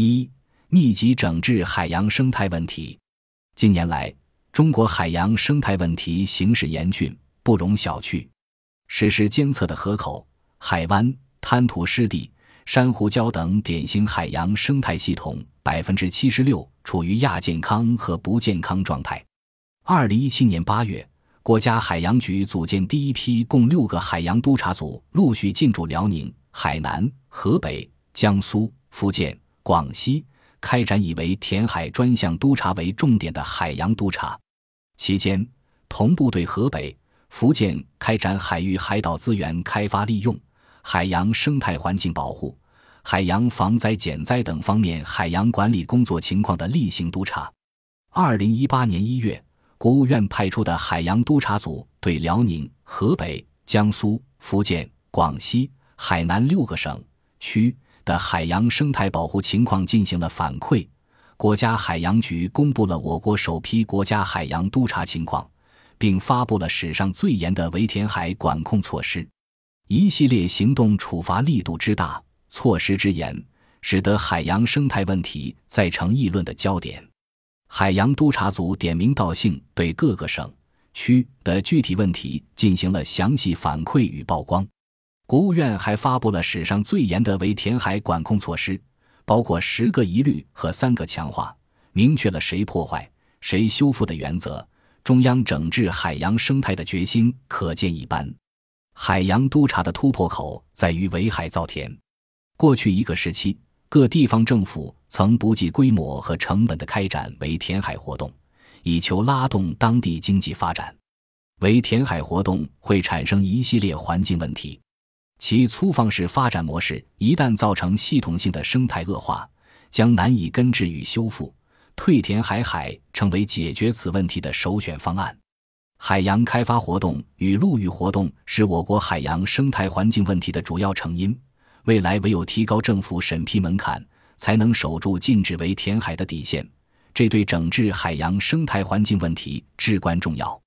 一、密集整治海洋生态问题。近年来，中国海洋生态问题形势严峻，不容小觑。实施监测的河口、海湾、滩涂湿地、珊瑚礁等典型海洋生态系统，百分之七十六处于亚健康和不健康状态。二零一七年八月，国家海洋局组建第一批共六个海洋督察组，陆续进驻辽宁、海南、河北、江苏、福建、广西，开展以为填海专项督查为重点的海洋督查。期间，同步对河北、福建开展海域海岛资源开发利用、海洋生态环境保护、海洋防灾减灾等方面海洋管理工作情况的例行督查。二零一八年一月，国务院派出的海洋督察组对辽宁、河北、江苏、福建、广西、海南六个省区的海洋生态保护情况进行了反馈。国家海洋局公布了我国首批国家海洋督察情况，并发布了史上最严的围填海管控措施。一系列行动处罚力度之大，措施之严，使得海洋生态问题再成议论的焦点。海洋督察组点名道姓，对各个省区的具体问题进行了详细反馈与曝光。国务院还发布了史上最严的围填海管控措施。包括十个一律和三个强化，明确了谁破坏谁修复的原则。中央整治海洋生态的决心可见一斑。海洋督察的突破口在于围海造田。过去一个时期，各地方政府曾不计规模和成本的开展围填海活动，以求拉动当地经济发展。围填海活动会产生一系列环境问题。其粗放式发展模式一旦造成系统性的生态恶化，将难以根治与修复。退填海海成为解决此问题的首选方案。海洋开发活动与陆域活动是我国海洋生态环境问题的主要成因。未来唯有提高政府审批门槛，才能守住禁止围填海的底线。这对整治海洋生态环境问题至关重要。